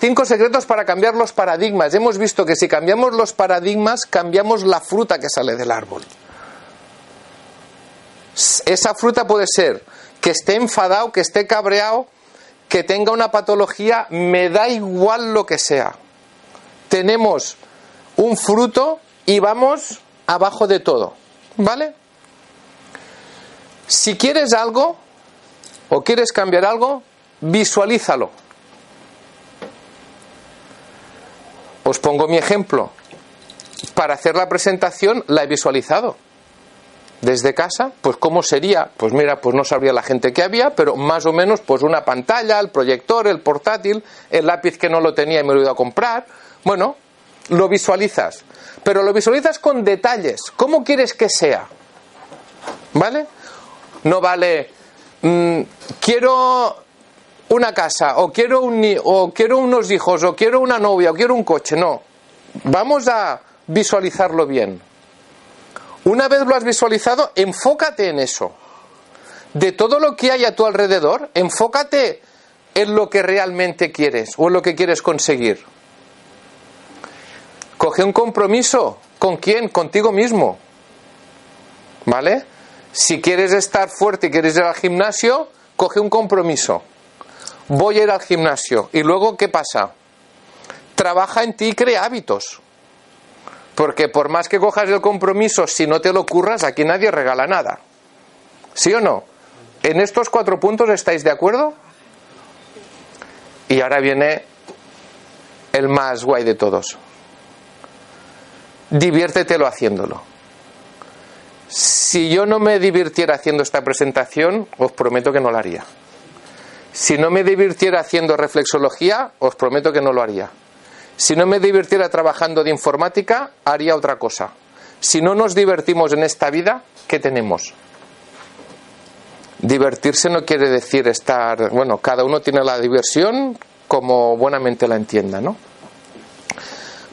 Cinco secretos para cambiar los paradigmas. Hemos visto que si cambiamos los paradigmas, cambiamos la fruta que sale del árbol. Esa fruta puede ser que esté enfadado, que esté cabreado, que tenga una patología, me da igual lo que sea. Tenemos un fruto y vamos abajo de todo. ¿Vale? Si quieres algo o quieres cambiar algo, visualízalo. Os pongo mi ejemplo. Para hacer la presentación la he visualizado. Desde casa, pues cómo sería, pues mira, pues no sabría la gente que había, pero más o menos pues una pantalla, el proyector, el portátil, el lápiz que no lo tenía y me lo he ido a comprar. Bueno, lo visualizas, pero lo visualizas con detalles. ¿Cómo quieres que sea? ¿Vale? No vale, mm, quiero una casa, o quiero, un, o quiero unos hijos, o quiero una novia, o quiero un coche. No. Vamos a visualizarlo bien. Una vez lo has visualizado, enfócate en eso. De todo lo que hay a tu alrededor, enfócate en lo que realmente quieres o en lo que quieres conseguir. Coge un compromiso. ¿Con quién? Contigo mismo. ¿Vale? Si quieres estar fuerte y quieres ir al gimnasio, coge un compromiso voy a ir al gimnasio. ¿Y luego qué pasa? Trabaja en ti y crea hábitos. Porque por más que cojas el compromiso, si no te lo curras, aquí nadie regala nada. ¿Sí o no? ¿En estos cuatro puntos estáis de acuerdo? Y ahora viene el más guay de todos. Diviértetelo haciéndolo. Si yo no me divirtiera haciendo esta presentación, os prometo que no la haría. Si no me divirtiera haciendo reflexología, os prometo que no lo haría. Si no me divirtiera trabajando de informática, haría otra cosa. Si no nos divertimos en esta vida, ¿qué tenemos? Divertirse no quiere decir estar, bueno, cada uno tiene la diversión como buenamente la entienda, ¿no?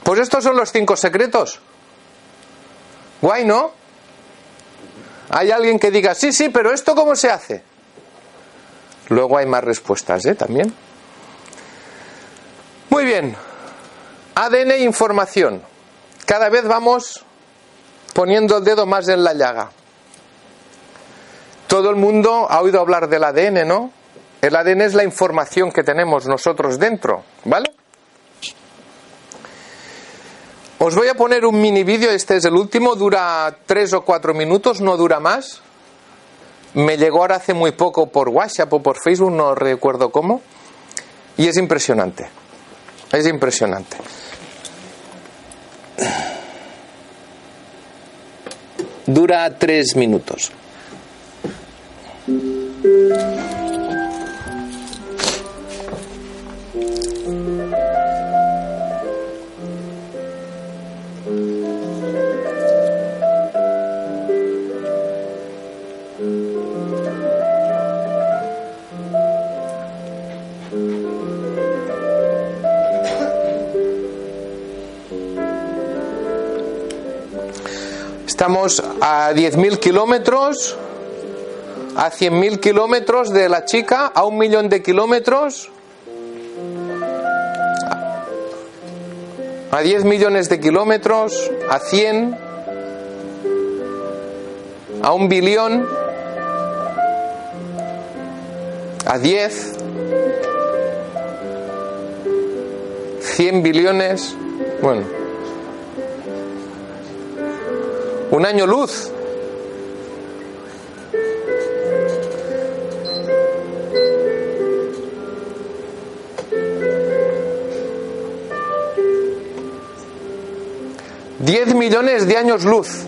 Pues estos son los cinco secretos. Guay, ¿no? Hay alguien que diga, sí, sí, pero ¿esto cómo se hace? Luego hay más respuestas, ¿eh? También. Muy bien. ADN e información. Cada vez vamos poniendo el dedo más en la llaga. Todo el mundo ha oído hablar del ADN, ¿no? El ADN es la información que tenemos nosotros dentro, ¿vale? Os voy a poner un mini vídeo, este es el último, dura tres o cuatro minutos, no dura más. Me llegó ahora hace muy poco por WhatsApp o por Facebook, no recuerdo cómo, y es impresionante. Es impresionante. Dura tres minutos. Estamos a 10.000 kilómetros, a 100.000 kilómetros de la chica, a un millón de kilómetros. a 10 millones de kilómetros, a 100, a un billón, a 10, 100 billones, bueno, un año luz. Diez millones de años luz.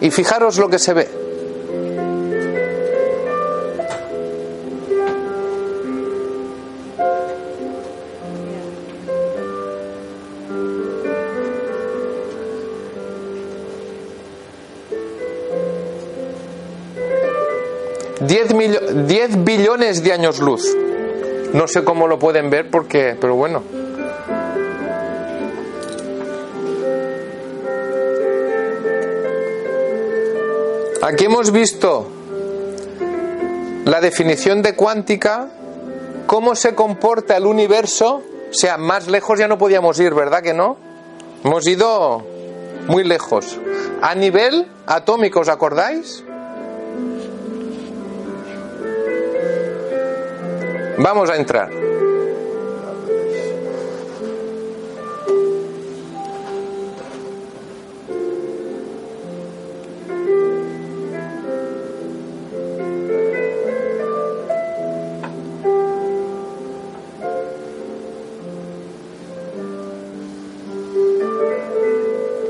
Y fijaros lo que se ve. De años luz. No sé cómo lo pueden ver porque, pero bueno. Aquí hemos visto la definición de cuántica, cómo se comporta el universo. O sea, más lejos ya no podíamos ir, ¿verdad que no? Hemos ido muy lejos. A nivel atómico, ¿os acordáis? Vamos a entrar.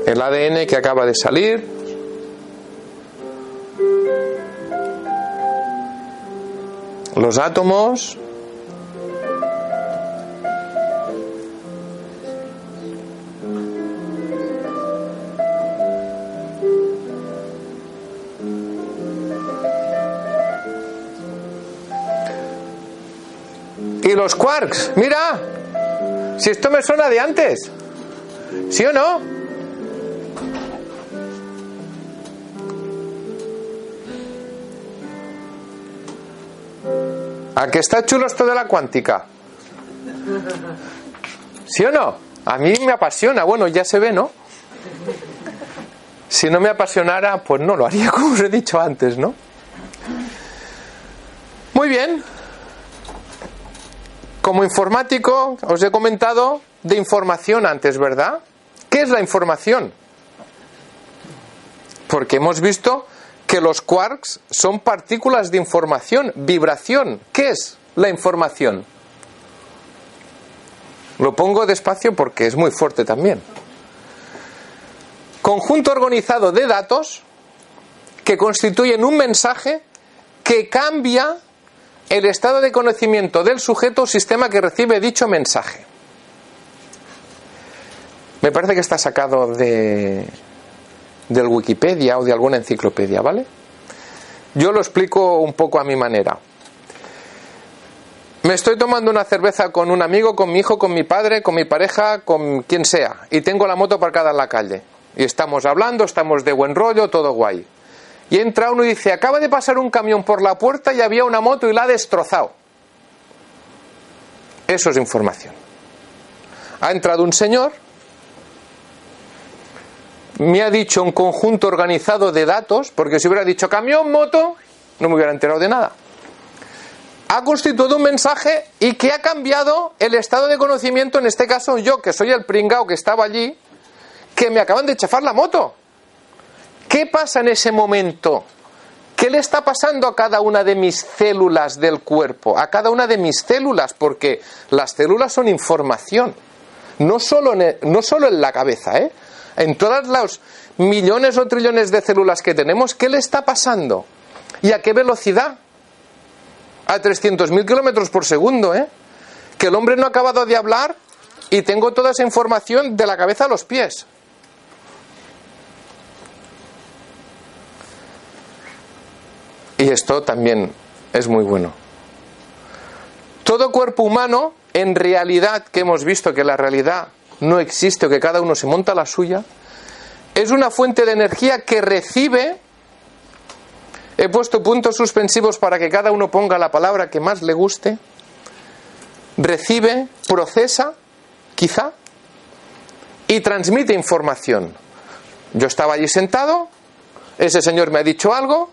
El ADN que acaba de salir. Los átomos. Los quarks, mira, si esto me suena de antes, ¿sí o no? ¿A qué está chulo esto de la cuántica? ¿Sí o no? A mí me apasiona, bueno, ya se ve, ¿no? Si no me apasionara, pues no lo haría como os he dicho antes, ¿no? Muy bien, como informático, os he comentado de información antes, ¿verdad? ¿Qué es la información? Porque hemos visto que los quarks son partículas de información, vibración. ¿Qué es la información? Lo pongo despacio porque es muy fuerte también. Conjunto organizado de datos que constituyen un mensaje que cambia el estado de conocimiento del sujeto o sistema que recibe dicho mensaje. Me parece que está sacado de del Wikipedia o de alguna enciclopedia, ¿vale? Yo lo explico un poco a mi manera. Me estoy tomando una cerveza con un amigo, con mi hijo, con mi padre, con mi pareja, con quien sea, y tengo la moto aparcada en la calle. Y estamos hablando, estamos de buen rollo, todo guay. Y entra uno y dice, acaba de pasar un camión por la puerta y había una moto y la ha destrozado. Eso es información. Ha entrado un señor, me ha dicho un conjunto organizado de datos, porque si hubiera dicho camión, moto, no me hubiera enterado de nada. Ha constituido un mensaje y que ha cambiado el estado de conocimiento, en este caso yo, que soy el pringao que estaba allí, que me acaban de chafar la moto. ¿Qué pasa en ese momento? ¿Qué le está pasando a cada una de mis células del cuerpo? A cada una de mis células, porque las células son información. No solo en, no solo en la cabeza, ¿eh? En todas los millones o trillones de células que tenemos, ¿qué le está pasando? ¿Y a qué velocidad? A 300.000 kilómetros por segundo, ¿eh? Que el hombre no ha acabado de hablar y tengo toda esa información de la cabeza a los pies. Y esto también es muy bueno. Todo cuerpo humano, en realidad, que hemos visto que la realidad no existe o que cada uno se monta la suya, es una fuente de energía que recibe, he puesto puntos suspensivos para que cada uno ponga la palabra que más le guste, recibe, procesa, quizá, y transmite información. Yo estaba allí sentado, ese señor me ha dicho algo,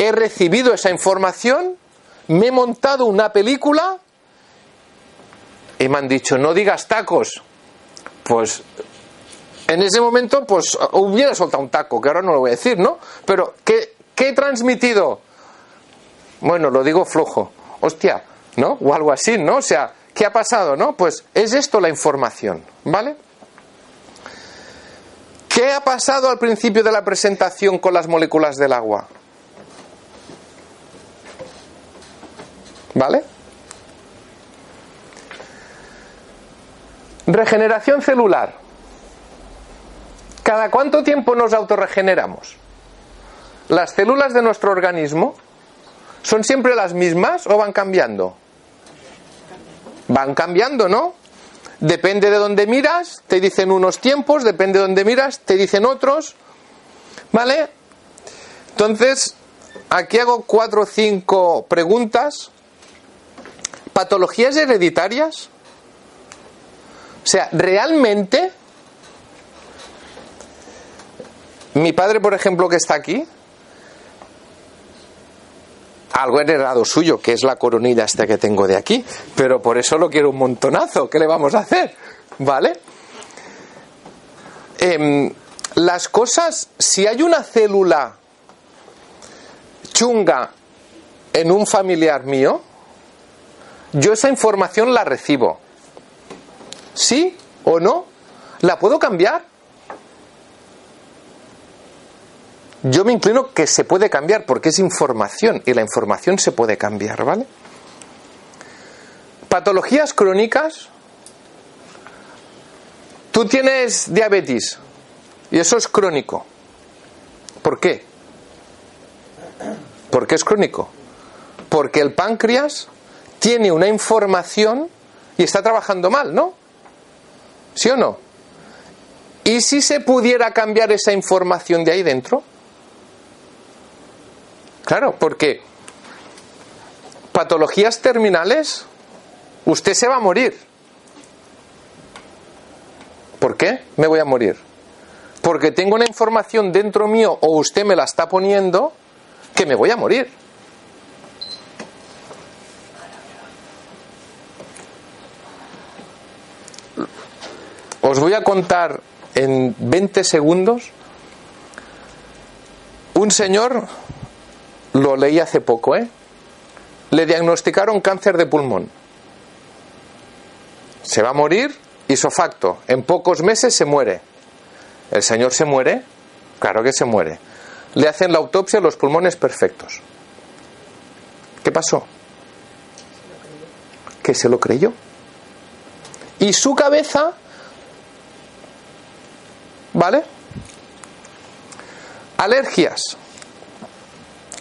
he recibido esa información, me he montado una película y me han dicho, no digas tacos. Pues en ese momento, pues hubiera soltado un taco, que ahora no lo voy a decir, ¿no? Pero, ¿qué, qué he transmitido? Bueno, lo digo flojo. Hostia, ¿no? O algo así, ¿no? O sea, ¿qué ha pasado, no? Pues es esto la información, ¿vale? ¿Qué ha pasado al principio de la presentación con las moléculas del agua? ¿Vale? Regeneración celular. ¿Cada cuánto tiempo nos autorregeneramos? ¿Las células de nuestro organismo son siempre las mismas o van cambiando? Van cambiando, ¿no? Depende de dónde miras, te dicen unos tiempos, depende de dónde miras, te dicen otros. ¿Vale? Entonces, aquí hago cuatro o cinco preguntas. ¿Patologías hereditarias? O sea, realmente, mi padre, por ejemplo, que está aquí, algo heredado suyo, que es la coronilla esta que tengo de aquí, pero por eso lo quiero un montonazo. ¿Qué le vamos a hacer? ¿Vale? Em, las cosas, si hay una célula chunga en un familiar mío, yo esa información la recibo. ¿Sí o no? ¿La puedo cambiar? Yo me inclino que se puede cambiar porque es información y la información se puede cambiar, ¿vale? Patologías crónicas. Tú tienes diabetes y eso es crónico. ¿Por qué? ¿Por qué es crónico? Porque el páncreas tiene una información y está trabajando mal, ¿no? ¿Sí o no? ¿Y si se pudiera cambiar esa información de ahí dentro? Claro, porque patologías terminales, usted se va a morir. ¿Por qué me voy a morir? Porque tengo una información dentro mío o usted me la está poniendo que me voy a morir. Os voy a contar en 20 segundos un señor lo leí hace poco, ¿eh? Le diagnosticaron cáncer de pulmón. Se va a morir isofacto. En pocos meses se muere. ¿El señor se muere? Claro que se muere. Le hacen la autopsia los pulmones perfectos. ¿Qué pasó? Que se lo creyó. Y su cabeza, ¿vale? Alergias.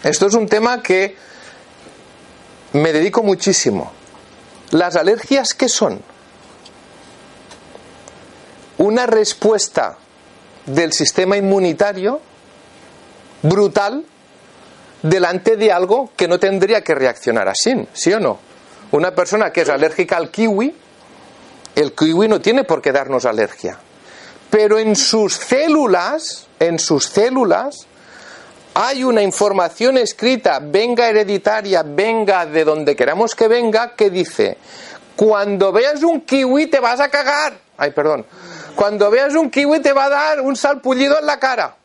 Esto es un tema que me dedico muchísimo. ¿Las alergias qué son? Una respuesta del sistema inmunitario brutal delante de algo que no tendría que reaccionar así, ¿sí o no? Una persona que es alérgica al kiwi, el kiwi no tiene por qué darnos alergia. Pero en sus células, en sus células, hay una información escrita, venga hereditaria, venga de donde queramos que venga, que dice, cuando veas un kiwi te vas a cagar. Ay, perdón. Cuando veas un kiwi te va a dar un salpullido en la cara.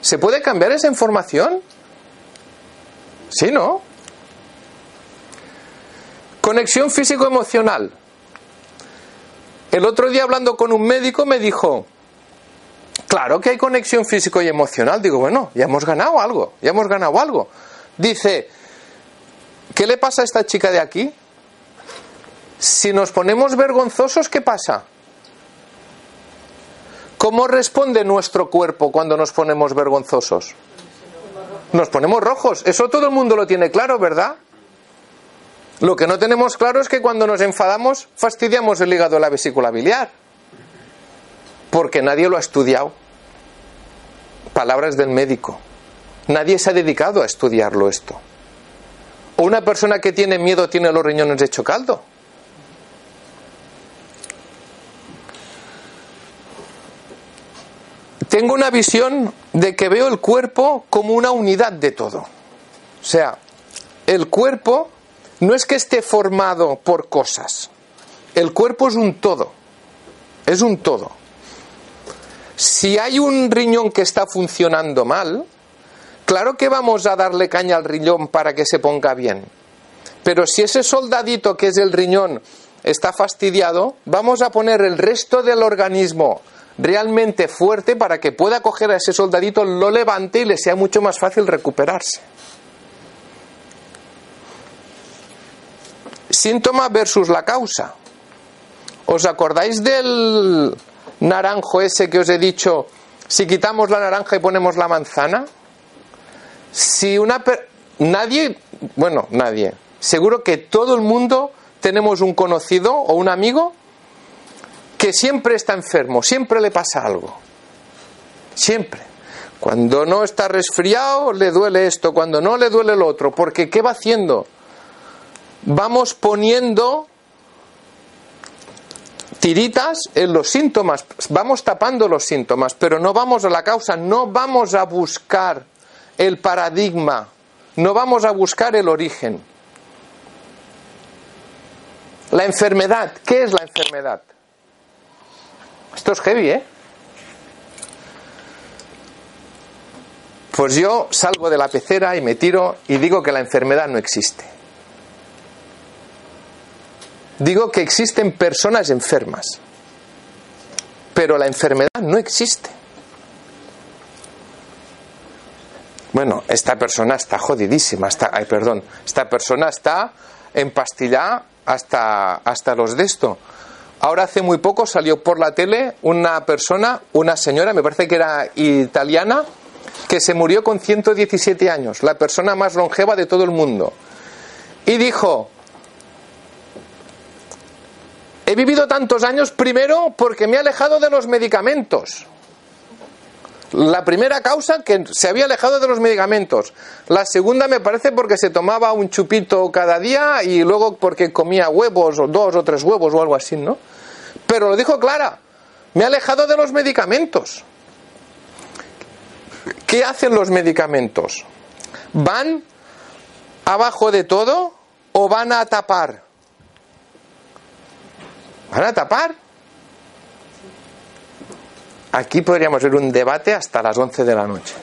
¿Se puede cambiar esa información? Sí, ¿no? Conexión físico-emocional. El otro día hablando con un médico me dijo, Claro que hay conexión físico y emocional. Digo, bueno, ya hemos ganado algo, ya hemos ganado algo. Dice, ¿qué le pasa a esta chica de aquí? Si nos ponemos vergonzosos, ¿qué pasa? ¿Cómo responde nuestro cuerpo cuando nos ponemos vergonzosos? Nos ponemos rojos. Eso todo el mundo lo tiene claro, ¿verdad? Lo que no tenemos claro es que cuando nos enfadamos fastidiamos el hígado de la vesícula biliar, porque nadie lo ha estudiado. Palabras del médico. Nadie se ha dedicado a estudiarlo esto. O una persona que tiene miedo tiene los riñones hecho caldo. Tengo una visión de que veo el cuerpo como una unidad de todo. O sea, el cuerpo no es que esté formado por cosas. El cuerpo es un todo. Es un todo. Si hay un riñón que está funcionando mal, claro que vamos a darle caña al riñón para que se ponga bien. Pero si ese soldadito que es el riñón está fastidiado, vamos a poner el resto del organismo realmente fuerte para que pueda coger a ese soldadito, lo levante y le sea mucho más fácil recuperarse. Síntoma versus la causa. ¿Os acordáis del naranjo ese que os he dicho? Si quitamos la naranja y ponemos la manzana, si una nadie, bueno, nadie, seguro que todo el mundo tenemos un conocido o un amigo que siempre está enfermo, siempre le pasa algo. Siempre. Cuando no está resfriado le duele esto, cuando no le duele lo otro, porque ¿qué va haciendo? Vamos poniendo tiritas en los síntomas, vamos tapando los síntomas, pero no vamos a la causa, no vamos a buscar el paradigma, no vamos a buscar el origen. La enfermedad, ¿qué es la enfermedad? Esto es heavy, ¿eh? Pues yo salgo de la pecera y me tiro y digo que la enfermedad no existe. Digo que existen personas enfermas, pero la enfermedad no existe. Bueno, esta persona está jodidísima, está, ay, perdón, esta persona está empastillada hasta, hasta los de esto. Ahora hace muy poco salió por la tele una persona, una señora, me parece que era italiana, que se murió con 117 años, la persona más longeva de todo el mundo. Y dijo, he vivido tantos años primero porque me he alejado de los medicamentos. La primera causa que se había alejado de los medicamentos. La segunda me parece porque se tomaba un chupito cada día y luego porque comía huevos o dos o tres huevos o algo así, ¿no? Pero lo dijo Clara, me he alejado de los medicamentos. ¿Qué hacen los medicamentos? ¿Van abajo de todo o van a tapar? ¿Van a tapar? Aquí podríamos ver un debate hasta las 11 de la noche.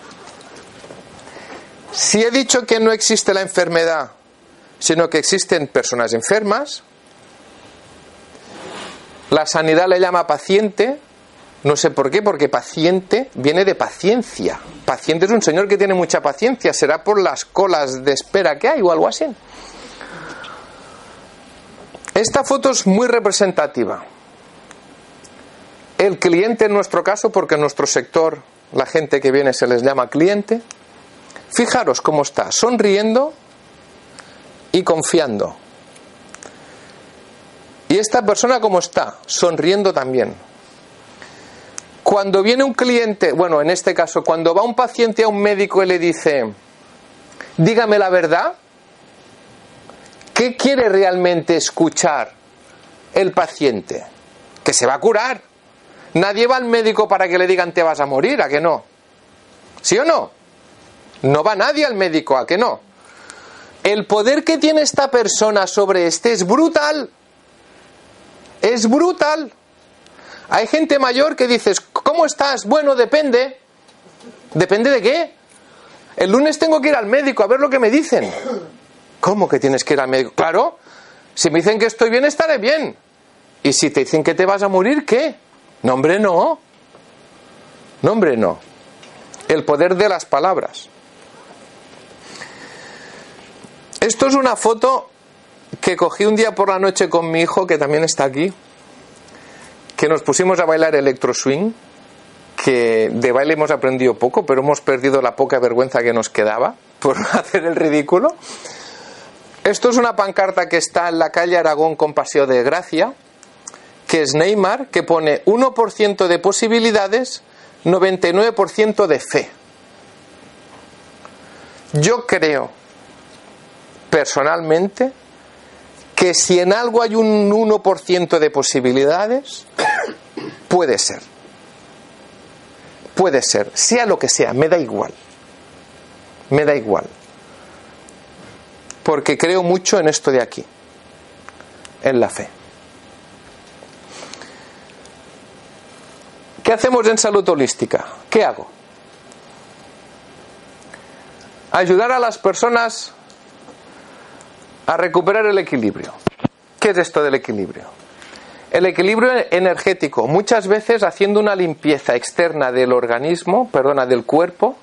Si he dicho que no existe la enfermedad, sino que existen personas enfermas, la sanidad le llama paciente, no sé por qué, porque paciente viene de paciencia. Paciente es un señor que tiene mucha paciencia, será por las colas de espera que hay o algo así. Esta foto es muy representativa el cliente en nuestro caso, porque en nuestro sector la gente que viene se les llama cliente, fijaros cómo está, sonriendo y confiando. Y esta persona cómo está, sonriendo también. Cuando viene un cliente, bueno, en este caso, cuando va un paciente a un médico y le dice, dígame la verdad, ¿qué quiere realmente escuchar el paciente? Que se va a curar Nadie va al médico para que le digan te vas a morir, ¿a que no? ¿Sí o no? No va nadie al médico, ¿a que no? El poder que tiene esta persona sobre este es brutal. Es brutal. Hay gente mayor que dices, ¿cómo estás? Bueno, depende. ¿Depende de qué? El lunes tengo que ir al médico a ver lo que me dicen. ¿Cómo que tienes que ir al médico? Claro, si me dicen que estoy bien, estaré bien. Y si te dicen que te vas a morir, ¿qué? Nombre no. Nombre no. El poder de las palabras. Esto es una foto que cogí un día por la noche con mi hijo, que también está aquí, que nos pusimos a bailar electro swing, que de baile hemos aprendido poco, pero hemos perdido la poca vergüenza que nos quedaba por hacer el ridículo. Esto es una pancarta que está en la calle Aragón con Paseo de Gracia, que es Neymar, que pone 1% de posibilidades, 99% de fe. Yo creo, personalmente, que si en algo hay un 1% de posibilidades, puede ser. puede ser, sea lo que sea, me da igual. Me da igual. Porque creo mucho en esto de aquí, en la fe. ¿Qué hacemos en salud holística? ¿Qué hago? Ayudar a las personas a recuperar el equilibrio. ¿Qué es esto del equilibrio? El equilibrio energético, muchas veces haciendo una limpieza externa del organismo, perdona, del cuerpo,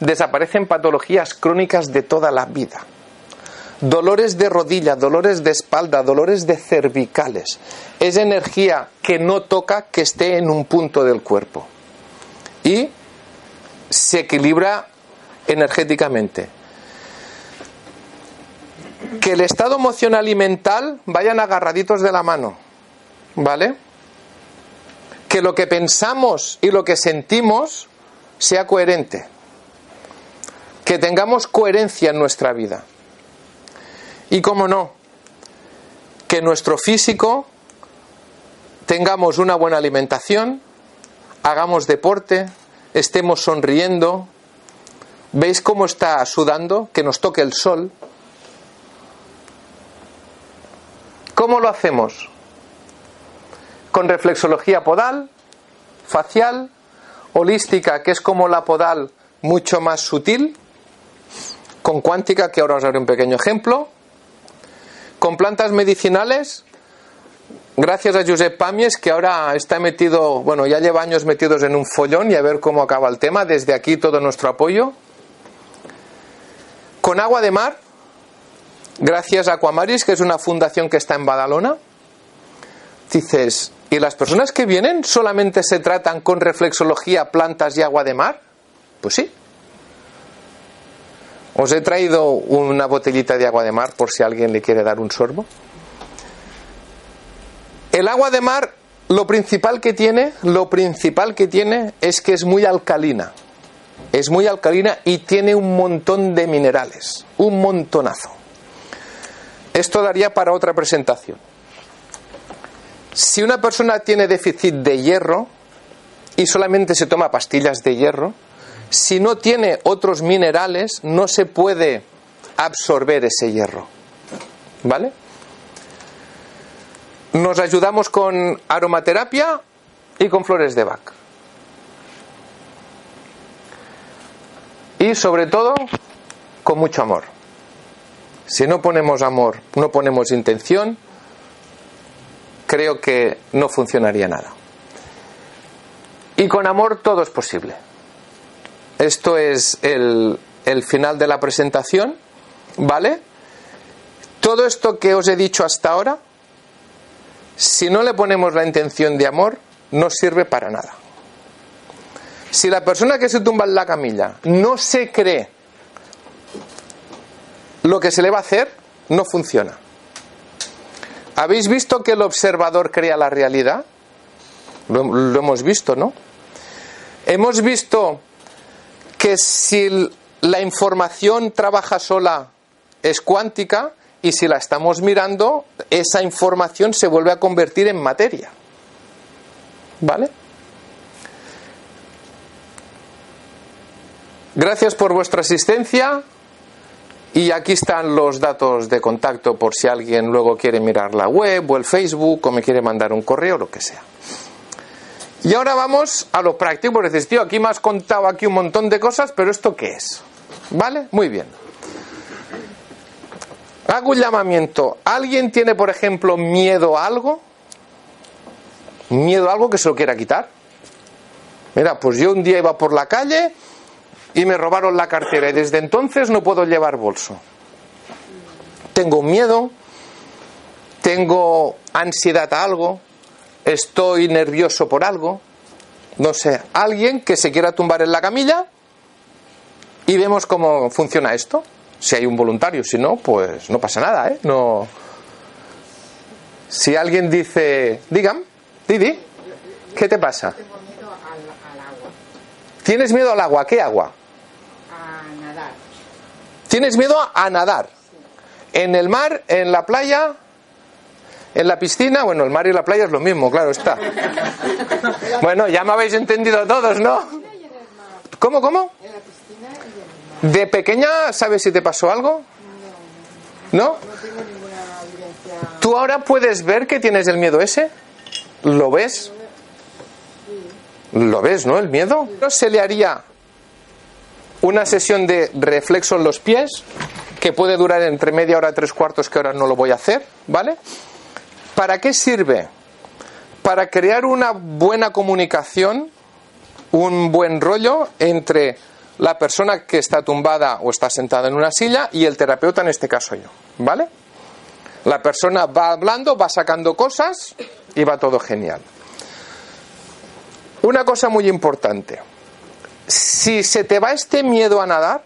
desaparecen patologías crónicas de toda la vida. Dolores de rodilla, dolores de espalda, dolores de cervicales. Es energía que no toca que esté en un punto del cuerpo. Y se equilibra energéticamente. Que el estado emocional y mental vayan agarraditos de la mano. ¿Vale? Que lo que pensamos y lo que sentimos sea coherente. Que tengamos coherencia en nuestra vida. Y como no, que nuestro físico tengamos una buena alimentación, hagamos deporte, estemos sonriendo. ¿Veis cómo está sudando? Que nos toque el sol. ¿Cómo lo hacemos? Con reflexología podal, facial, holística, que es como la podal mucho más sutil, con cuántica, que ahora os haré un pequeño ejemplo, con plantas medicinales, gracias a Josep Pamies, que ahora está metido, bueno, ya lleva años metidos en un follón y a ver cómo acaba el tema. Desde aquí todo nuestro apoyo. Con agua de mar, gracias a Aquamaris, que es una fundación que está en Badalona. Dices, ¿y las personas que vienen solamente se tratan con reflexología, plantas y agua de mar? Pues sí, os he traído una botellita de agua de mar por si alguien le quiere dar un sorbo. El agua de mar, lo principal que tiene, lo principal que tiene es que es muy alcalina. Es muy alcalina y tiene un montón de minerales, un montonazo. Esto daría para otra presentación. Si una persona tiene déficit de hierro y solamente se toma pastillas de hierro, si no tiene otros minerales, no se puede absorber ese hierro. ¿Vale? Nos ayudamos con aromaterapia y con flores de Bach. Y sobre todo, con mucho amor. Si no ponemos amor, no ponemos intención, creo que no funcionaría nada. Y con amor todo es posible. Esto es el, final de la presentación, ¿vale? Todo esto que os he dicho hasta ahora, si no le ponemos la intención de amor, no sirve para nada. Si la persona que se tumba en la camilla no se cree lo que se le va a hacer, no funciona. ¿Habéis visto que el observador crea la realidad? Lo, lo hemos visto, ¿no? Hemos visto que si la información trabaja sola es cuántica y si la estamos mirando, esa información se vuelve a convertir en materia. ¿Vale? Gracias por vuestra asistencia y aquí están los datos de contacto por si alguien luego quiere mirar la web o el Facebook o me quiere mandar un correo, lo que sea. Y ahora vamos a lo práctico, porque dices, tío, aquí me has contado aquí un montón de cosas, pero ¿esto qué es? ¿Vale? Muy bien. Hago un llamamiento. ¿Alguien tiene, por ejemplo, miedo a algo? ¿Miedo a algo que se lo quiera quitar? Mira, pues yo un día iba por la calle y me robaron la cartera y desde entonces no puedo llevar bolso. Tengo miedo, tengo ansiedad a algo, estoy nervioso por algo, no sé, alguien que se quiera tumbar en la camilla y vemos cómo funciona esto. Si hay un voluntario, si no, pues no pasa nada, ¿eh? No. Si alguien dice, digan, Didi, ¿qué te pasa? Tengo miedo al, al agua, ¿Tienes miedo al agua? ¿Qué agua? a nadar. ¿Tienes miedo a nadar? En el mar, en la playa, en la piscina, bueno, el mar y la playa es lo mismo, claro está. Bueno, ya me habéis entendido todos, ¿no? ¿Cómo, cómo? ¿De pequeña sabes si te pasó algo? ¿No? ¿Tú ahora puedes ver que tienes el miedo ese? ¿Lo ves? ¿Lo ves, no? El miedo. ¿No se le haría una sesión de reflexo en los pies que puede durar entre media hora y tres cuartos que ahora no lo voy a hacer, ¿vale? ¿Para qué sirve? Para crear una buena comunicación, un buen rollo entre la persona que está tumbada o está sentada en una silla y el terapeuta, en este caso yo, ¿vale? La persona va hablando, va sacando cosas y va todo genial. Una cosa muy importante. Si se te va este miedo a nadar,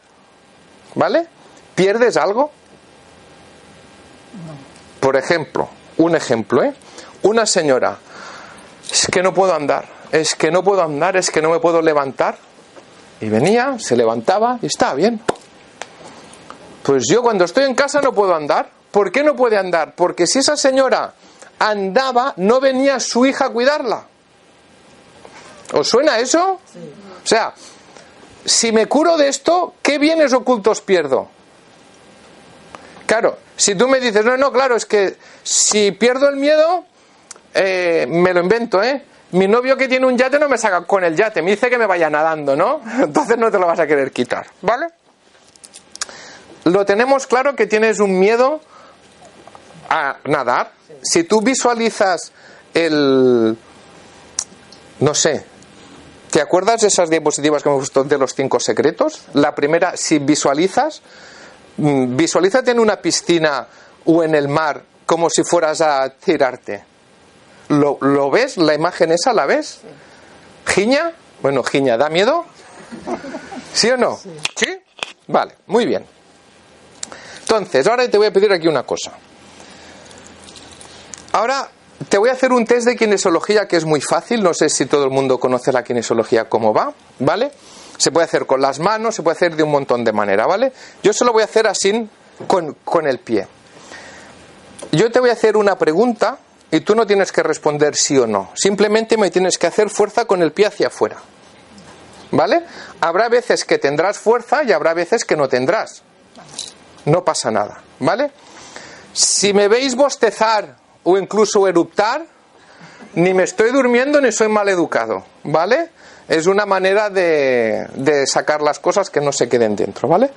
¿vale? ¿Pierdes algo? Por ejemplo, un ejemplo, ¿eh? Una señora, es que no puedo andar, es que no puedo andar, es que no me puedo levantar. Y venía, se levantaba y estaba bien. Pues yo cuando estoy en casa no puedo andar. ¿Por qué no puede andar? Porque si esa señora andaba, no venía su hija a cuidarla. ¿Os suena eso? O sea, si me curo de esto, ¿qué bienes ocultos pierdo? Claro, si tú me dices, no, no, claro, es que si pierdo el miedo, eh, me lo invento, ¿eh? Mi novio que tiene un yate no me saca con el yate, me dice que me vaya nadando, ¿no? Entonces no te lo vas a querer quitar, ¿vale? Lo tenemos claro que tienes un miedo a nadar. Si tú visualizas el, no sé, ¿te acuerdas de esas diapositivas que me gustó de los cinco secretos? La primera, si visualizas, visualízate en una piscina o en el mar como si fueras a tirarte. ¿Lo, lo ves? ¿La imagen esa la ves? ¿Giña? Bueno, Giña, ¿da miedo? ¿Sí o no? ¿Sí? Vale, muy bien. Entonces, ahora te voy a pedir aquí una cosa. Ahora te voy a hacer un test de kinesiología que es muy fácil. No sé si todo el mundo conoce la kinesiología cómo va, ¿vale? Se puede hacer con las manos, se puede hacer de un montón de manera, ¿vale? Yo se lo voy a hacer así con, con el pie. Yo te voy a hacer una pregunta y tú no tienes que responder sí o no. Simplemente me tienes que hacer fuerza con el pie hacia afuera. ¿Vale? Habrá veces que tendrás fuerza y habrá veces que no tendrás. No pasa nada. ¿Vale? Si me veis bostezar o incluso eruptar, ni me estoy durmiendo ni soy mal educado. ¿Vale? Es una manera de, de sacar las cosas que no se queden dentro. ¿Vale?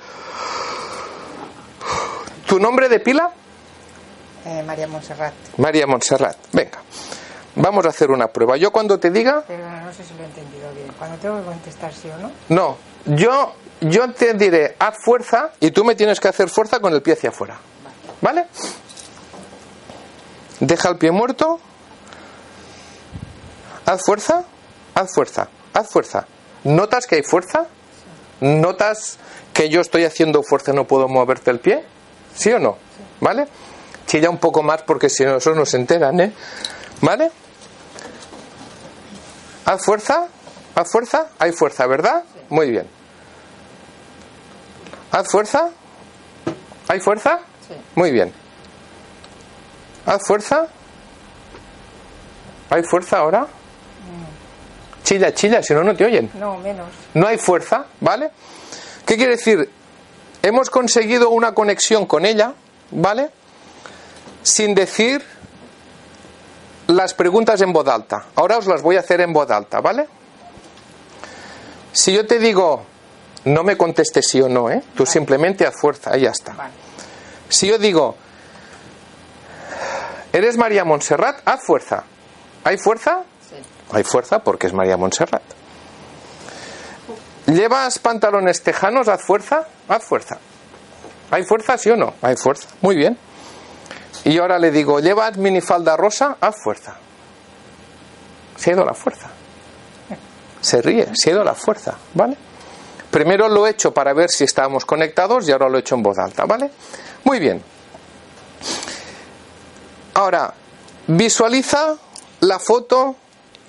¿Tu nombre de pila? Eh, María Montserrat. María Montserrat. Venga. Vamos a hacer una prueba. Yo cuando te diga, Pero no sé si lo he entendido bien. Cuando tengo que contestar sí o no. no, yo, yo te diré, haz fuerza y tú me tienes que hacer fuerza con el pie hacia afuera. ¿Vale? Deja el pie muerto. Haz fuerza, haz fuerza, haz fuerza. ¿Notas que hay fuerza? ¿Notas que yo estoy haciendo fuerza y no puedo moverte el pie? ¿Sí o no? ¿Vale? Chilla un poco más porque si no, eso no se enteran, ¿eh? ¿Vale? Haz fuerza, haz fuerza, hay fuerza, ¿verdad? Muy bien. Haz fuerza, ¿hay fuerza? Muy bien. Haz fuerza. ¿Hay fuerza ahora? Chilla, chilla, si no, no te oyen. No, menos. No hay fuerza, ¿vale? ¿Qué quiere decir? Hemos conseguido una conexión con ella, ¿vale? Sin decir las preguntas en voz alta. Ahora os las voy a hacer en voz alta, ¿vale? Si yo te digo, no me contestes sí o no, ¿eh? Tú simplemente haz fuerza, ahí ya está. Vale. Si yo digo, ¿eres María Montserrat? Haz fuerza. ¿Hay fuerza? Hay fuerza porque es María Montserrat. ¿Llevas pantalones tejanos? Haz fuerza. Haz fuerza. ¿Hay fuerza, sí o no? Hay fuerza. Muy bien. Y ahora le digo, ¿llevas minifalda rosa? Haz fuerza. Se ha ido la fuerza. Se ríe, se ha ido la fuerza, ¿vale? Primero lo he hecho para ver si estábamos conectados y ahora lo he hecho en voz alta, ¿vale? Muy bien. Ahora, visualiza la foto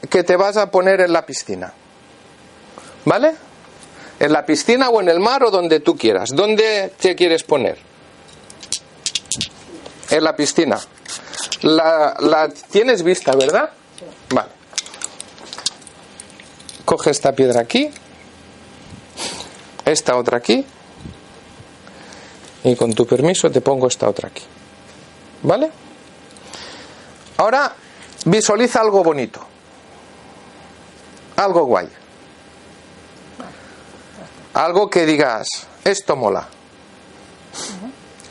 que te vas a poner en la piscina. ¿Vale? En la piscina o en el mar o donde tú quieras. ¿Dónde te quieres poner? En la piscina. La, la tienes vista, ¿verdad? Vale. Coge esta piedra aquí. esta otra aquí. Y con tu permiso te pongo esta otra aquí. ¿Vale? Ahora visualiza algo bonito. Algo guay. Algo que digas, esto mola.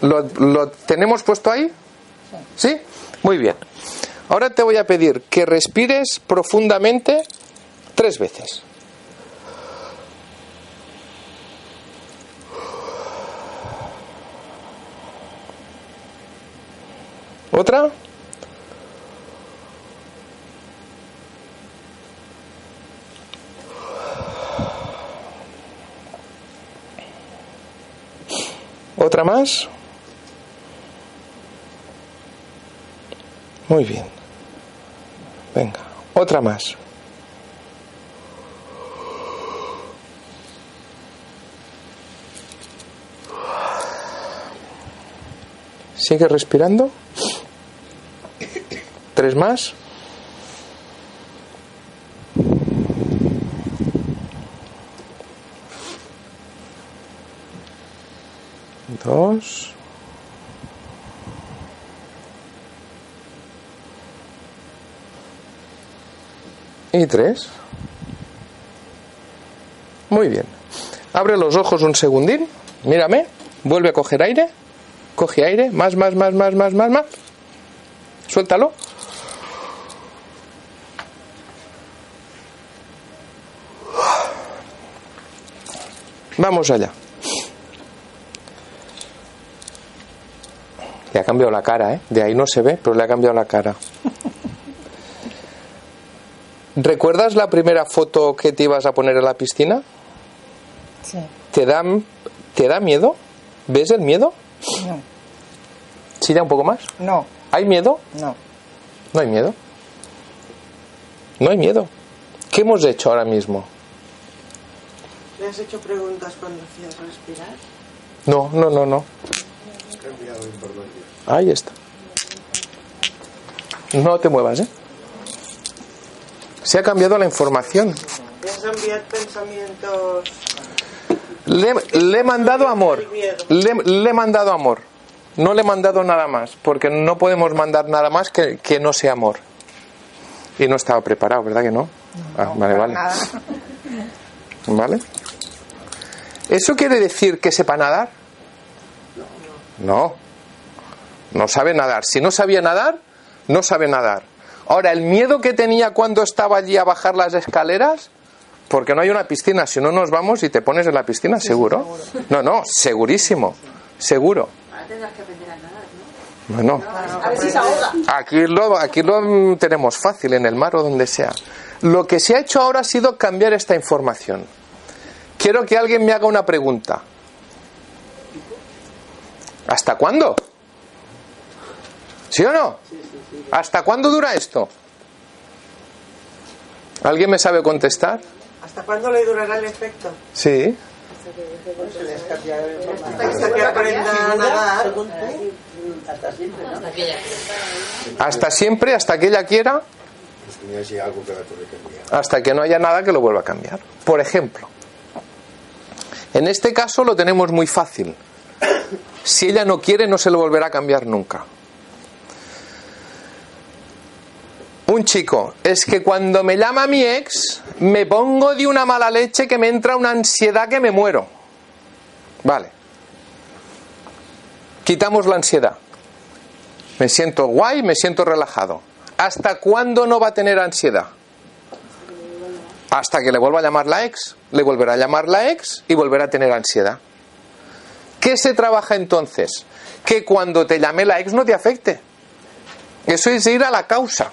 ¿Lo, lo tenemos puesto ahí? ¿Sí? Muy bien. Ahora te voy a pedir que respires profundamente tres veces. ¿Otra? ¿Otra más? Muy bien. Venga, otra más. Sigue respirando. Tres más. Dos. Y tres. Muy bien. Abre los ojos un segundín. Mírame. Vuelve a coger aire. Coge aire. Más, más, más, más, más, más, más. Suéltalo. Vamos allá. Le ha cambiado la cara, ¿eh? De ahí no se ve, pero le ha cambiado la cara. ¿Recuerdas la primera foto que te ibas a poner en la piscina? Sí. ¿Te da, te da miedo? ¿Ves el miedo? No. ¿Sí da un poco más? No. ¿Hay miedo? No. No hay miedo. No hay miedo. ¿Qué hemos hecho ahora mismo? ¿Le has hecho preguntas cuando hacías respirar? No, no, no, no. Ahí está. No te muevas, ¿eh? Se ha cambiado la información. ¿Le has enviado pensamientos? Le, le he mandado amor. Le, le he mandado amor. No le he mandado nada más, porque no podemos mandar nada más que, que no sea amor. Y no estaba preparado, ¿verdad que no? Ah, vale, vale. Nada. ¿Vale? ¿Eso quiere decir que sepa nadar? No. No sabe nadar. Si no sabía nadar, no sabe nadar. Ahora, el miedo que tenía cuando estaba allí a bajar las escaleras, porque no hay una piscina, si no nos vamos y te pones en la piscina, seguro. No, no, segurísimo. Seguro. Ahora tendrás que aprender a nadar, ¿no? Bueno, A ver si se ahoga. aquí lo, aquí lo tenemos fácil, en el mar o donde sea. Lo que se ha hecho ahora ha sido cambiar esta información. Quiero que alguien me haga una pregunta. ¿Hasta cuándo? ¿Sí o no? ¿Hasta cuándo dura esto? ¿Alguien me sabe contestar? ¿Hasta cuándo le durará el efecto? Sí. Hasta que aprenda a nadar. Hasta siempre, hasta que ella quiera, hasta que no haya nada que lo vuelva a cambiar. Por ejemplo, en este caso lo tenemos muy fácil. Si ella no quiere, no se lo volverá a cambiar nunca. Un chico, es que cuando me llama mi ex, me pongo de una mala leche que me entra una ansiedad que me muero. Vale. Quitamos la ansiedad. Me siento guay, me siento relajado. ¿Hasta cuándo no va a tener ansiedad? Hasta que le vuelva a llamar la ex, le volverá a llamar la ex y volverá a tener ansiedad. ¿Qué se trabaja entonces? Que cuando te llame la ex no te afecte. Eso es ir a la causa.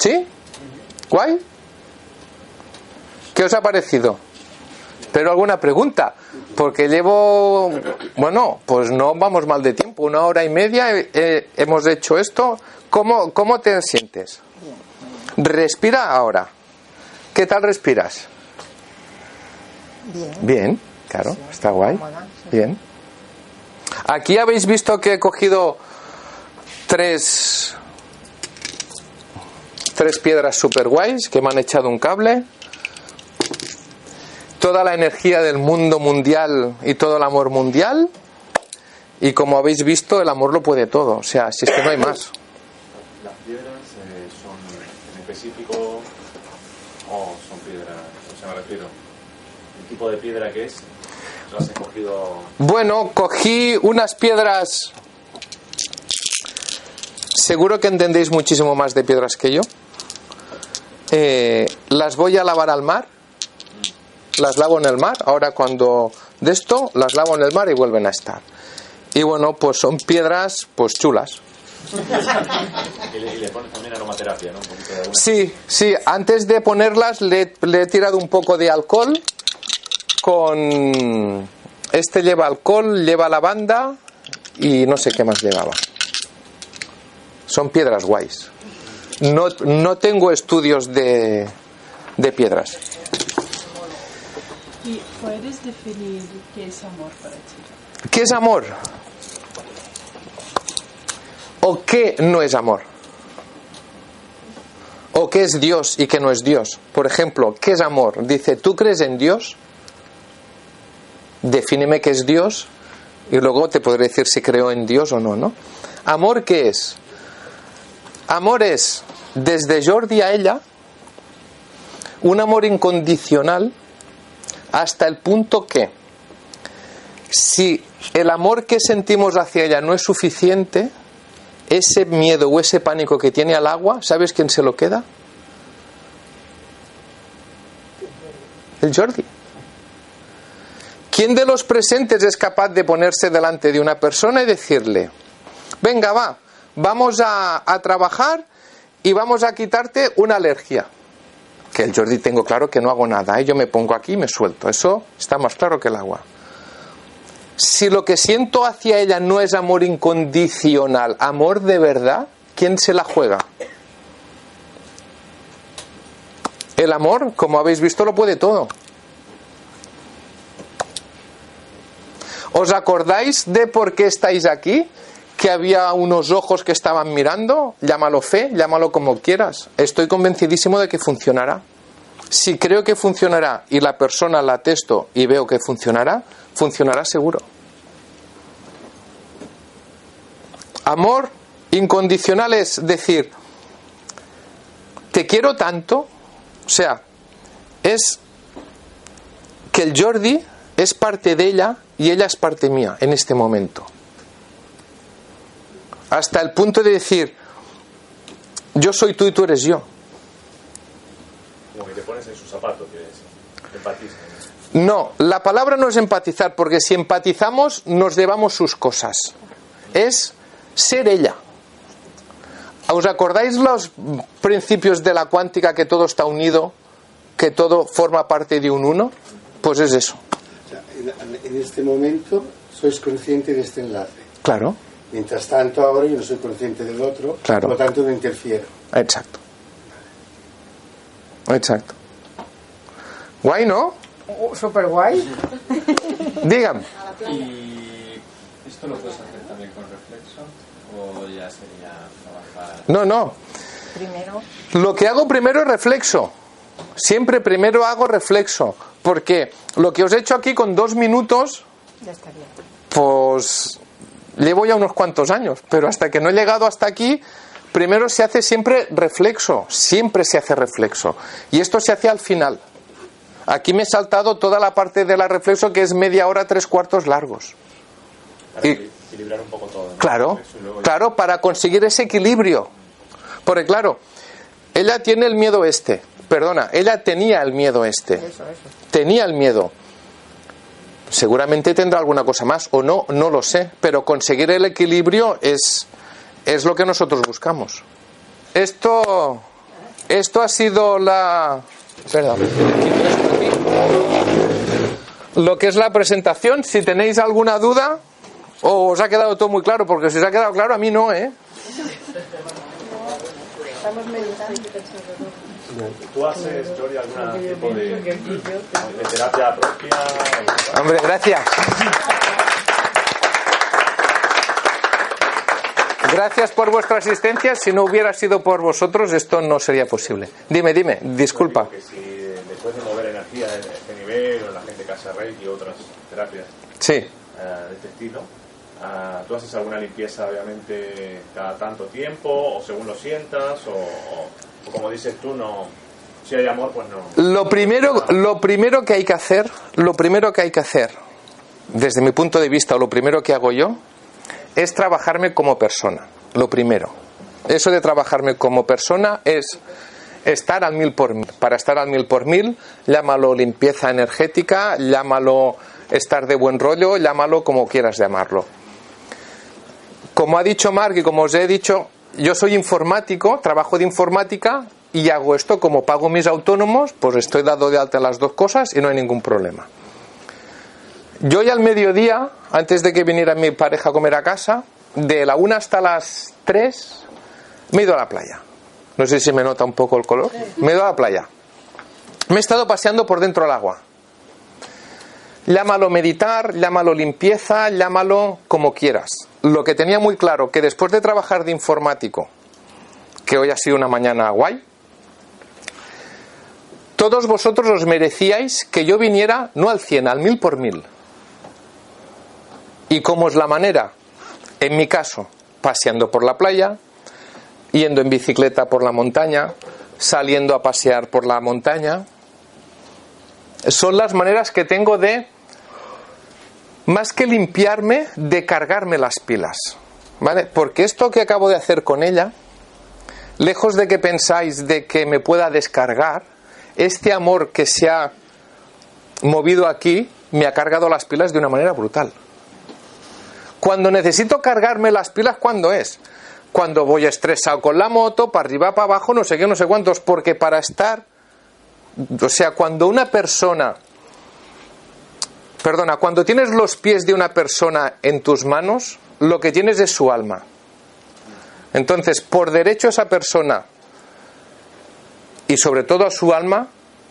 ¿Sí? ¿Guay? ¿Qué os ha parecido? Pero alguna pregunta, porque llevo, bueno, pues no vamos mal de tiempo, una hora y media eh, eh, hemos hecho esto. ¿Cómo, ¿Cómo te sientes? Respira ahora. ¿Qué tal respiras? Bien. Bien, claro, está guay. cómoda, sí. Bien. Aquí habéis visto que he cogido tres tres piedras super guays que me han echado un cable. toda la energía del mundo mundial y todo el amor mundial. Y como habéis visto, el amor lo puede todo. O sea, si es que no hay más. ¿Las piedras eh, son en específico o son piedras? O sea, me refiero, el tipo de piedra que es, ¿las has escogido? Bueno, cogí unas piedras. Seguro que entendéis muchísimo más de piedras que yo. Eh, las voy a lavar al mar. Las lavo en el mar. Ahora cuando de esto, las lavo en el mar y vuelven a estar. Y bueno, pues son piedras pues chulas. Y le, y le pones también aromaterapia, ¿no? Un poquito de alguna. Sí, sí, antes de ponerlas le, le he tirado un poco de alcohol con... Este lleva alcohol, lleva lavanda y no sé qué más llevaba. Son piedras guays. No, no tengo estudios de, de piedras. ¿Y puedes definir qué es amor para ti? ¿Qué es amor? ¿O qué no es amor? ¿O qué es Dios y qué no es Dios? Por ejemplo, ¿qué es amor? Dice, ¿tú crees en Dios? Defíneme qué es Dios y luego te podré decir si creo en Dios o no, ¿no? ¿Amor qué es? Amor es, desde Jordi a ella, un amor incondicional hasta el punto que si el amor que sentimos hacia ella no es suficiente, ese miedo o ese pánico que tiene al agua, ¿sabes quién se lo queda? El Jordi. ¿Quién de los presentes es capaz de ponerse delante de una persona y decirle, venga, va, vamos a, a trabajar y vamos a quitarte una alergia? Que el Jordi tengo claro que no hago nada, ¿eh? yo me pongo aquí y me suelto. Eso está más claro que el agua. Si lo que siento hacia ella no es amor incondicional, amor de verdad, ¿quién se la juega? El amor, como habéis visto, lo puede todo. ¿Os acordáis de por qué estáis aquí? Que había unos ojos que estaban mirando, llámalo fe, llámalo como quieras. Estoy convencidísimo de que funcionará. Si creo que funcionará y la persona la testo y veo que funcionará, funcionará seguro. Amor incondicional es decir, te quiero tanto, o sea, es que el Jordi es parte de ella y ella es parte mía en este momento. Hasta el punto de decir, yo soy tú y tú eres yo. Como que te pones en sus zapatos. Empatizas. No, la palabra no es empatizar, porque si empatizamos nos llevamos sus cosas. Es ser ella. ¿Os acordáis los principios de la cuántica que todo está unido, que todo forma parte de un uno? Pues es eso. En este momento sois consciente de este enlace. Claro, Mientras tanto, ahora yo no soy consciente del otro, Claro. por lo tanto no interfiero. exacto. Exacto. Guay, ¿no? Súper guay. Dígame. ¿Y esto lo puedes hacer también con reflexo? ¿O ya sería trabajar? No, no. Primero, Lo que hago primero es reflexo. Siempre primero hago reflexo. Porque lo que os he hecho aquí con dos minutos, ya estaría. pues llevo ya unos cuantos años. Pero hasta que no he llegado hasta aquí, primero se hace siempre reflexo. Siempre se hace reflexo. Y esto se hace al final. Aquí me he saltado toda la parte de la reflexo que es media hora, tres cuartos largos. Para Y- equilibrar un poco todo. ¿no? Claro, claro, para conseguir ese equilibrio. Porque claro, ella tiene el miedo este, perdona, ella tenía el miedo este, Eso, eso. tenía el miedo. Seguramente tendrá alguna cosa más o no, no lo sé, pero conseguir el equilibrio es, es lo que nosotros buscamos. Esto, esto ha sido la... Lo que es la presentación, si tenéis alguna duda, o os ha quedado todo muy claro, porque si os ha quedado claro, a mí no, ¿eh? ¿Tú haces, Jordi, algún tipo de, de terapia propia? Hombre, gracias. Gracias por vuestra asistencia. Si no hubiera sido por vosotros, esto no sería posible. Dime, dime, disculpa. Que si después de mover energía a este nivel, o la gente que hace Reiki y otras terapias Sí. eh, de este estilo. Ah, ¿Tú haces alguna limpieza, obviamente, cada tanto tiempo, o según lo sientas, o- o como dices tú, no, si hay amor, pues no. Lo primero, lo primero que hay que hacer, lo primero que hay que hacer, desde mi punto de vista, o lo primero que hago yo, es trabajarme como persona. Lo primero. Eso de trabajarme como persona es estar al mil por mil. Para estar al mil por mil, llámalo limpieza energética, llámalo estar de buen rollo, llámalo como quieras llamarlo. Como ha dicho Mark y como os he dicho, yo soy informático, trabajo de informática y hago esto como pago mis autónomos, pues estoy dado de alta las dos cosas y no hay ningún problema. Yo ya al mediodía, antes de que viniera mi pareja a comer a casa, de la una hasta las 3 me he ido a la playa. No sé si me nota un poco el color. Me he ido a la playa. Me he estado paseando por dentro del agua. Llámalo meditar, llámalo limpieza, llámalo como quieras. Lo que tenía muy claro que después de trabajar de informático, que hoy ha sido una mañana guay, todos vosotros os merecíais que yo viniera no al 100, al 1000 por mil. ¿Y cómo es la manera? En mi caso, paseando por la playa, yendo en bicicleta por la montaña, saliendo a pasear por la montaña. Son las maneras que tengo de, más que limpiarme, de cargarme las pilas. ¿Vale? Porque esto que acabo de hacer con ella, lejos de que pensáis de que me pueda descargar, este amor que se ha movido aquí me ha cargado las pilas de una manera brutal. Cuando necesito cargarme las pilas, ¿cuándo es? Cuando voy estresado con la moto, para arriba, para abajo, no sé qué, no sé cuántos, porque para estar, o sea, cuando una persona, perdona, cuando tienes los pies de una persona en tus manos, lo que tienes es su alma. Entonces, por derecho a esa persona y sobre todo a su alma,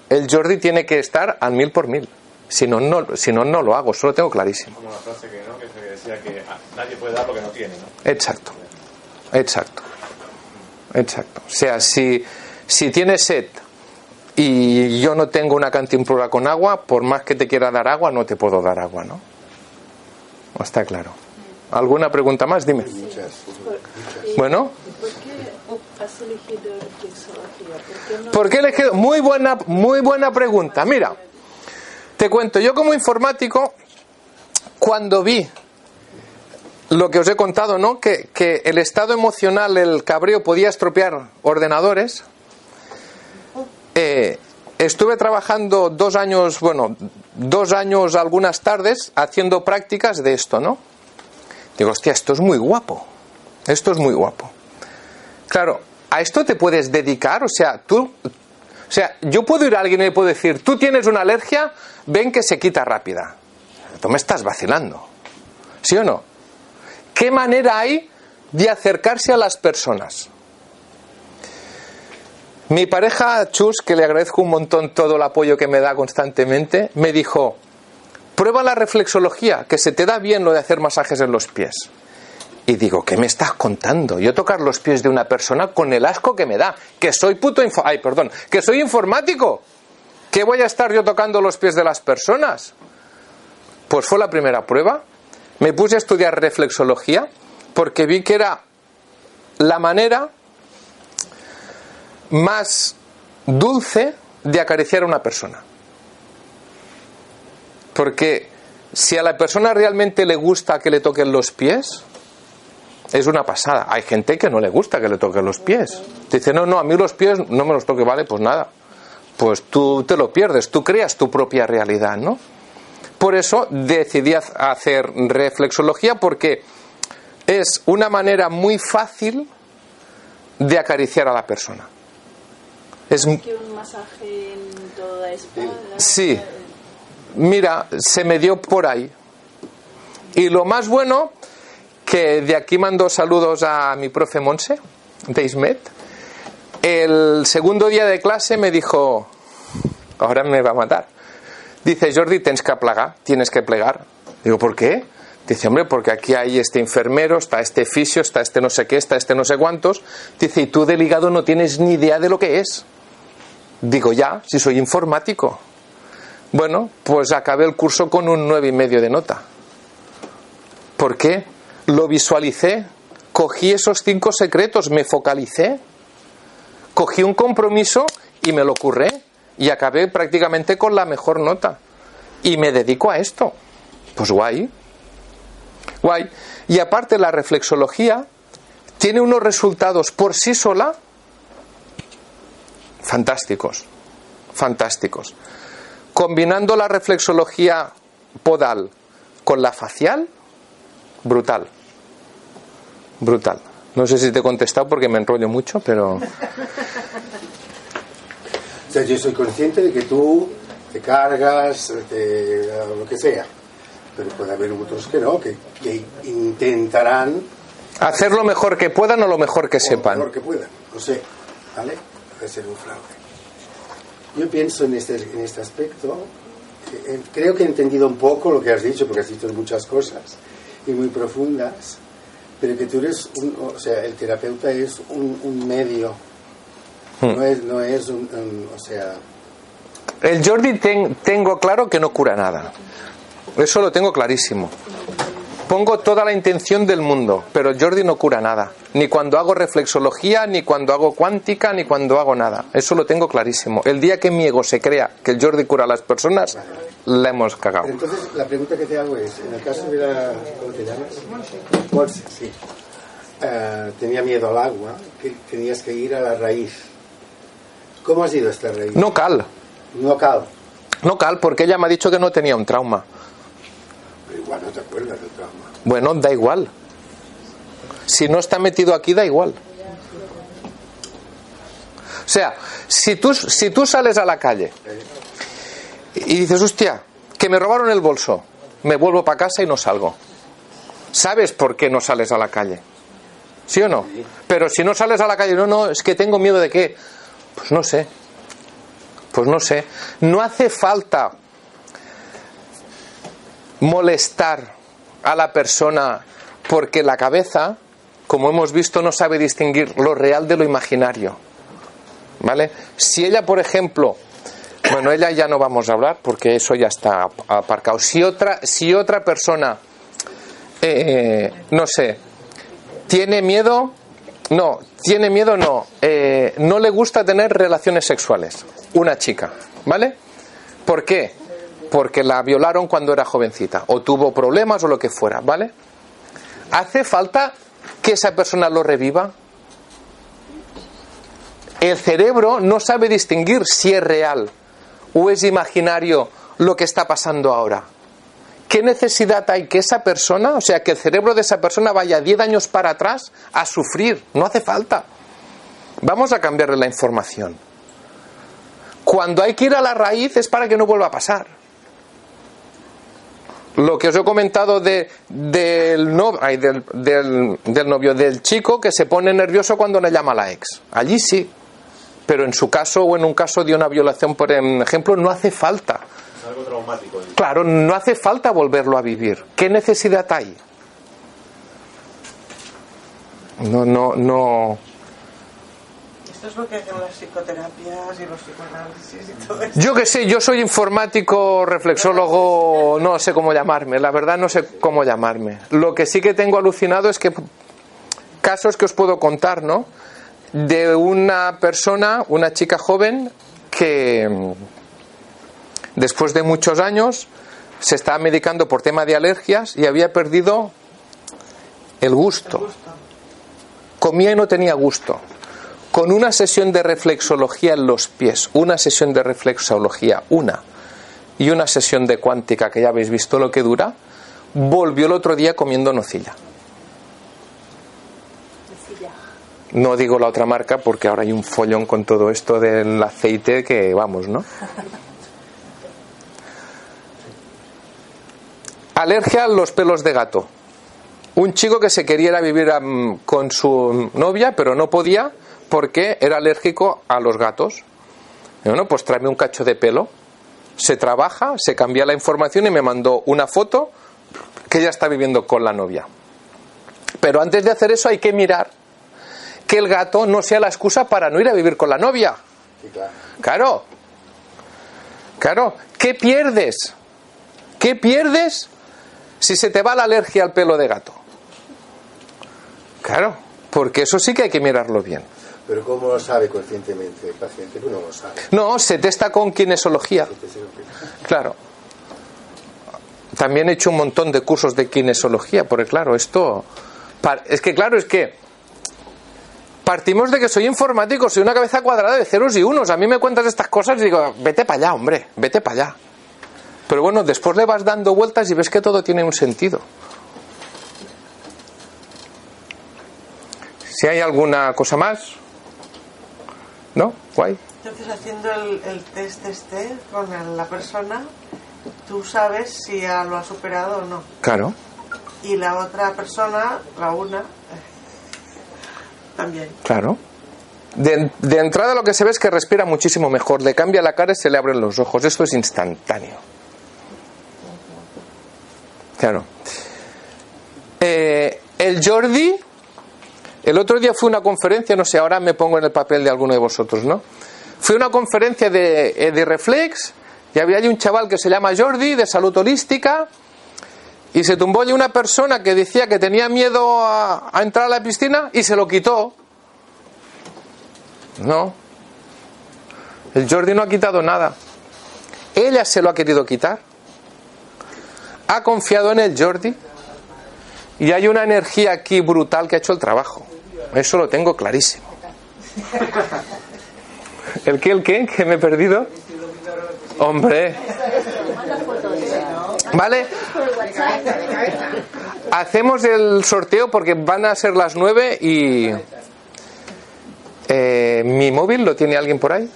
el Jordi tiene que estar al mil por mil. Si no, no, si no, no lo hago, eso lo tengo clarísimo. Como la frase que, ¿no? que se decía que ah, nadie puede dar lo que no tiene, ¿no? Exacto, exacto, exacto. O sea, si, si tienes sed y yo no tengo una cantimplora con agua, por más que te quiera dar agua, no te puedo dar agua, ¿no? Está claro. ¿Alguna pregunta más? Dime. Bueno, ¿Por qué has elegido reflexología? ¿Por qué no ¿por qué? Muy buena, muy buena pregunta. Mira, te cuento, yo como informático, cuando vi lo que os he contado, ¿no? Que, que el estado emocional, el cabreo podía estropear ordenadores. Eh, estuve trabajando dos años, bueno, dos años, algunas tardes, haciendo prácticas de esto, ¿no? Digo, hostia, esto es muy guapo. Esto es muy guapo. Claro, a esto te puedes dedicar, o sea, tú, o sea, yo puedo ir a alguien y le puedo decir, tú tienes una alergia, ven que se quita rápida. Tú me estás vacilando. ¿Sí o no? ¿Qué manera hay de acercarse a las personas? Mi pareja Chus, que le agradezco un montón todo el apoyo que me da constantemente, me dijo, prueba la reflexología, que se te da bien lo de hacer masajes en los pies. Y digo, ¿qué me estás contando? Yo tocar los pies de una persona con el asco que me da, que soy puto info ay, perdón, que soy informático. ¿Qué voy a estar yo tocando los pies de las personas? Pues fue la primera prueba. Me puse a estudiar reflexología porque vi que era la manera más dulce de acariciar a una persona. Porque si a la persona realmente le gusta que le toquen los pies, es una pasada. Hay gente que no le gusta que le toquen los pies. Dice, no, no, a mí los pies no me los toque, vale, pues nada. Pues tú te lo pierdes, tú creas tu propia realidad, ¿no? Por eso decidí hacer reflexología porque es una manera muy fácil de acariciar a la persona. Es, que un masaje en toda la espalda? Sí. Mira, se me dio por ahí. Y lo más bueno, que de aquí mando saludos a mi profe Monse, de Ismet. El segundo día de clase me dijo, ahora me va a matar. Dice, Jordi, tienes que plegar, tienes que plegar. Digo, ¿por qué? Dice, hombre, porque aquí hay este enfermero, está este fisio, está este no sé qué, está este no sé cuántos. Dice, y tú del hígado no tienes ni idea de lo que es. Digo, ya, si soy informático. Bueno, pues acabé el curso con un nueve y medio de nota. ¿Por qué? Lo visualicé, cogí esos cinco secretos, me focalicé, cogí un compromiso y me lo curré y acabé prácticamente con la mejor nota. Y me dedico a esto. Pues guay. Guay. Y aparte la reflexología tiene unos resultados por sí sola fantásticos. Fantásticos. Combinando la reflexología podal con la facial, brutal. Brutal. No sé si te he contestado porque me enrollo mucho, pero... O sea, yo soy consciente de que tú te cargas, te, lo que sea. Pero puede haber otros que no, que, que intentarán Hacer lo mejor que puedan o lo mejor que o lo sepan. mejor que puedan. No sé, ¿vale? Puede ser un fraude. Yo pienso en este, en este aspecto, que, eh, creo que he entendido un poco lo que has dicho, porque has dicho muchas cosas y muy profundas, pero que tú eres, un, o sea, el terapeuta es un, un medio, Hmm. no es, no es un, un- o sea, El Jordi ten- tengo claro que no cura nada. Eso lo tengo clarísimo. Pongo toda la intención del mundo, pero Jordi no cura nada. Ni cuando hago reflexología, ni cuando hago cuántica, ni cuando hago nada. Eso lo tengo clarísimo. El día que mi ego se crea que el Jordi cura a las personas, la hemos cagado. Pero entonces la pregunta que te hago es, en el caso de la... ¿Cómo te llamas? Monse, sí. Eh, tenía miedo al agua, que tenías que ir a la raíz. ¿Cómo has ido a esta raíz? No cal. No cal. No cal, porque ella me ha dicho que no tenía un trauma. Igual no te acuerdas. Bueno, da igual. Si no está metido aquí, da igual. O sea, si tú, si tú sales a la calle y dices, hostia, que me robaron el bolso, me vuelvo para casa y no salgo. ¿Sabes por qué no sales a la calle? ¿Sí o no? Pero si no sales a la calle, no, no, es que tengo miedo de qué. Pues no sé. Pues no sé. No hace falta molestar a la persona porque la cabeza, como hemos visto, no sabe distinguir lo real de lo imaginario. ¿Vale? Si ella, por ejemplo, bueno, ella ya no vamos a hablar porque eso ya está ap- aparcado. Si otra, si otra persona, eh, no sé, tiene miedo, no, tiene miedo, no, eh, no le gusta tener relaciones sexuales, una chica, ¿vale? ¿Por qué? Porque la violaron cuando era jovencita, o tuvo problemas o lo que fuera, ¿vale? ¿Hace falta que esa persona lo reviva? El cerebro no sabe distinguir si es real o es imaginario lo que está pasando ahora. ¿Qué necesidad hay que esa persona, o sea, que el cerebro de esa persona vaya 10 años para atrás a sufrir? No hace falta. Vamos a cambiarle la información. Cuando hay que ir a la raíz es para que no vuelva a pasar. Lo que os he comentado de, del, no- ay, del, del- del novio, del chico que se pone nervioso cuando le llama a la ex. Allí sí. Pero en su caso o en un caso de una violación, por ejemplo, no hace falta. Es algo traumático. Claro, no hace falta volverlo a vivir. ¿Qué necesidad hay? No, no, no. Esto es lo que hacen las psicoterapias y los psicoanálisis y todo eso. Yo que sé, yo soy informático, reflexólogo, no sé cómo llamarme, la verdad no sé cómo llamarme. Lo que sí que tengo alucinado es que casos que os puedo contar, ¿no? De una persona, una chica joven, que después de muchos años se estaba medicando por tema de alergias y había perdido el gusto. Comía y no tenía gusto. Con una sesión de reflexología en los pies, una sesión de reflexología, una, y una sesión de cuántica, que ya habéis visto lo que dura, volvió el otro día comiendo nocilla. No digo la otra marca porque ahora hay un follón con todo esto del aceite que vamos, ¿no? Alergia a los pelos de gato. Un chico que se quería ir a vivir am, con su novia, pero no podía porque era alérgico a los gatos. Y bueno, pues tráeme un cacho de pelo. Se trabaja, se cambia la información y me mandó una foto que ella está viviendo con la novia. Pero antes de hacer eso hay que mirar que el gato no sea la excusa para no ir a vivir con la novia. Sí, claro. Claro. Claro, ¿qué pierdes? ¿Qué pierdes si se te va la alergia al pelo de gato? Claro, porque eso sí que hay que mirarlo bien. Pero ¿cómo lo sabe conscientemente el paciente? Pues no lo sabe. No, se testa con kinesiología. Claro. También he hecho un montón de cursos de kinesiología, porque claro, esto... Es que claro, es que partimos de que soy informático, soy una cabeza cuadrada de ceros y unos. A mí me cuentas estas cosas y digo, vete para allá, hombre, vete para allá. Pero bueno, después le vas dando vueltas y ves que todo tiene un sentido. Si hay alguna cosa más, ¿no? Guay. Entonces, haciendo el, el test este con la persona, tú sabes si ya lo ha superado o no. Claro. Y la otra persona, la una, también. Claro. De, de entrada lo que se ve es que respira muchísimo mejor, le cambia la cara y se le abren los ojos. Esto es instantáneo. Claro. Eh, el Jordi, el otro día fue una conferencia, no sé, ahora me pongo en el papel de alguno de vosotros, ¿no? Fue una conferencia de, eh, de Reflex y había allí un chaval que se llama Jordi, de salud holística, y se tumbó allí una persona que decía que tenía miedo a, a entrar a la piscina y se lo quitó. No. El Jordi no ha quitado nada. Ella se lo ha querido quitar. Ha confiado en el Jordi. Y hay una energía aquí brutal que ha hecho el trabajo. Eso lo tengo clarísimo. ¿El qué? ¿El qué? ¿Que me he perdido? Hombre. ¿Vale? Hacemos el sorteo porque van a ser las nueve y... Eh, ¿Mi móvil lo tiene alguien por ahí?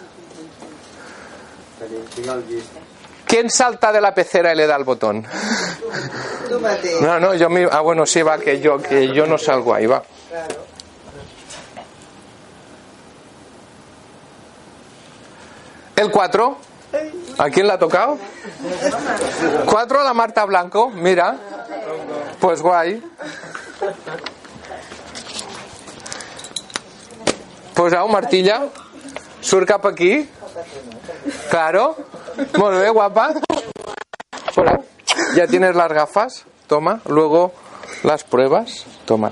¿Quién salta de la pecera y le da el botón? No, no, yo me... Ah, bueno, sí, va, que yo, que yo no salgo ahí, va. El 4. ¿A quién le ha tocado? 4 a la Marta Blanco, mira. Pues guay. Pues a un martilla. Surt cap aquí. Claro. Molt bé, guapa. Hola. Ya tienes las gafas. Toma. Luego las pruebas. Toma.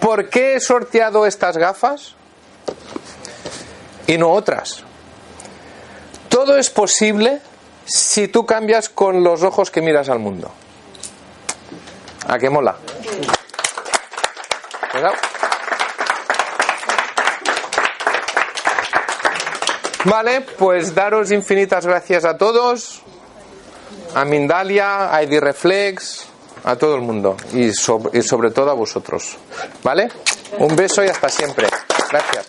¿Por qué he sorteado estas gafas? Y no otras. Todo es posible si tú cambias con los ojos que miras al mundo. ¿A qué mola? Vale, pues daros infinitas gracias a todos, a Mindalia, a ID Reflex, a todo el mundo y sobre todo a vosotros. ¿Vale? Un beso y hasta siempre. Gracias.